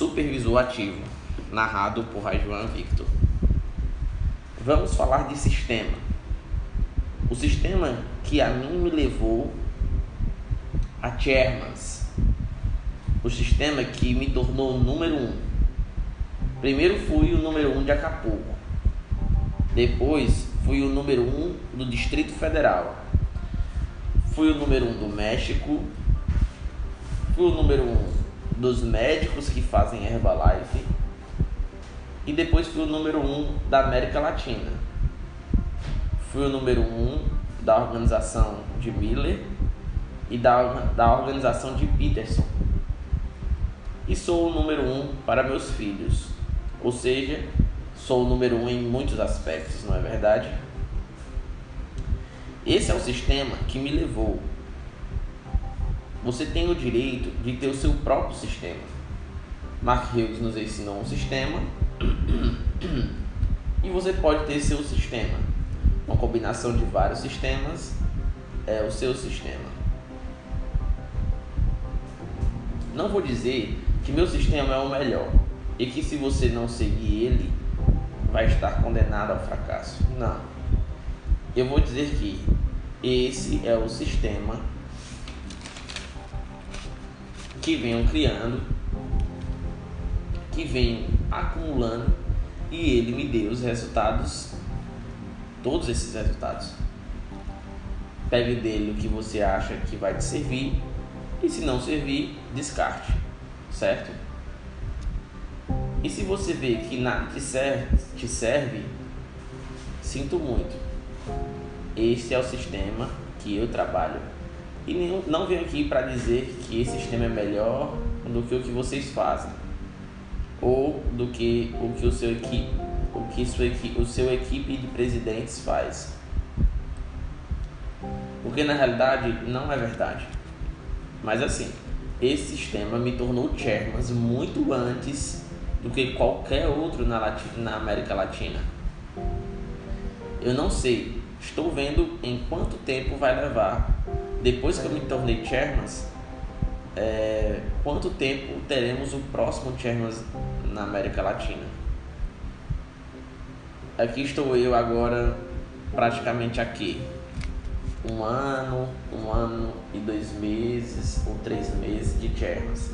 Supervisor Ativo, narrado por Rajuan Victor. Vamos falar de sistema. O sistema que a mim me levou a Chairmans. O sistema que me tornou número um. Primeiro fui o número um de Acapulco. Depois fui o número um do Distrito Federal. Fui o número um do México. Fui o número um dos médicos que fazem Herbalife e depois fui o número um da América Latina. Fui o número um da organização de Miller e da, da organização de Peterson. E sou o número um para meus filhos. Ou seja, sou o número um em muitos aspectos, não é verdade? Esse é o sistema que me levou. Você tem o direito de ter o seu próprio sistema. Mark Hughes nos ensinou um sistema e você pode ter seu sistema. Uma combinação de vários sistemas é o seu sistema. Não vou dizer que meu sistema é o melhor e que se você não seguir ele, vai estar condenado ao fracasso. Não. Eu vou dizer que esse é o sistema que venham criando que vem acumulando e ele me deu os resultados, todos esses resultados. Pegue dele o que você acha que vai te servir e se não servir, descarte, certo? E se você vê que nada te serve, te serve, sinto muito. Este é o sistema que eu trabalho. E não venho aqui para dizer que esse sistema é melhor do que o que vocês fazem ou do que o que o seu equipe, o que sua equipe, o seu equipe de presidentes faz. Porque na realidade não é verdade. Mas assim, esse sistema me tornou chairman muito antes do que qualquer outro na, Latina, na América Latina. Eu não sei, estou vendo em quanto tempo vai levar. Depois que eu me tornei chairman, é, quanto tempo teremos o próximo chairman na América Latina. Aqui estou eu agora, praticamente aqui. Um ano, um ano e dois meses ou três meses de Chermas.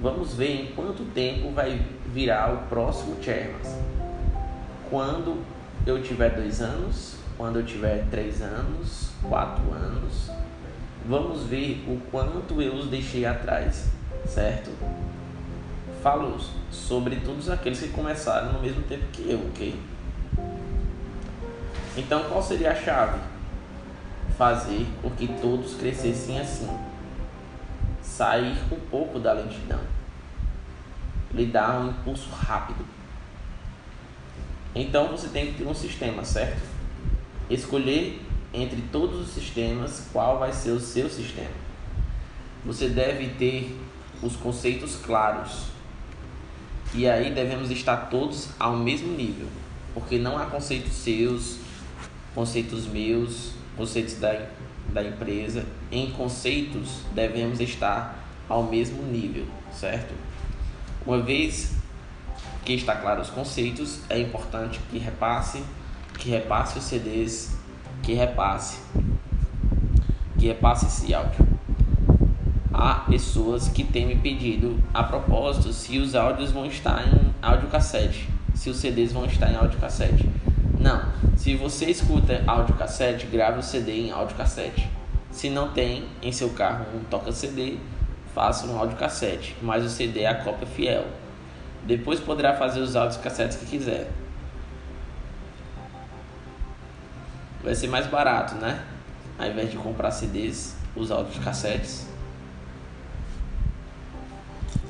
Vamos ver em quanto tempo vai virar o próximo Chermas. Quando eu tiver dois anos, quando eu tiver três anos, quatro anos, vamos ver o quanto eu os deixei atrás, certo? falo sobre todos aqueles que começaram no mesmo tempo que eu, ok? Então, qual seria a chave? Fazer com que todos crescessem assim. Sair um pouco da lentidão. Lhe dar um impulso rápido. Então, você tem que ter um sistema, certo? Escolher entre todos os sistemas qual vai ser o seu sistema. Você deve ter os conceitos claros e aí devemos estar todos ao mesmo nível, porque não há conceitos seus, conceitos meus, conceitos da, da empresa. Em conceitos devemos estar ao mesmo nível, certo? Uma vez que está claro os conceitos, é importante que repasse, que repasse os CDs, que repasse, que repasse esse áudio há pessoas que têm me pedido a propósito se os áudios vão estar em áudio cassete, se os CDs vão estar em áudio cassete. Não, se você escuta áudio cassete, grave o CD em áudio cassete. Se não tem em seu carro um toca CD, faça um áudio cassete, mas o CD é a cópia fiel. Depois poderá fazer os áudios cassetes que quiser. Vai ser mais barato, né? Ao invés de comprar CDs, os áudios cassetes.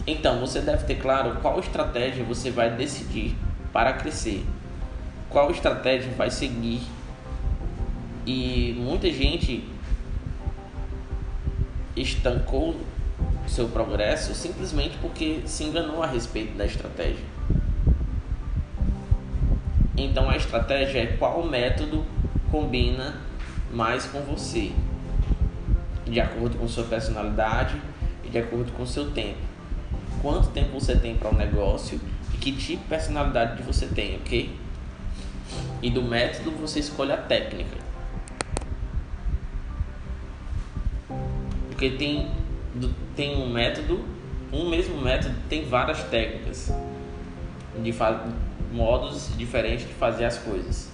Então, você deve ter claro qual estratégia você vai decidir para crescer. Qual estratégia vai seguir. E muita gente estancou seu progresso simplesmente porque se enganou a respeito da estratégia. Então a estratégia é qual método combina mais com você, de acordo com sua personalidade e de acordo com seu tempo quanto tempo você tem para o um negócio e que tipo de personalidade você tem, ok? E do método você escolhe a técnica. Porque tem, tem um método, um mesmo método tem várias técnicas, de modos diferentes de fazer as coisas.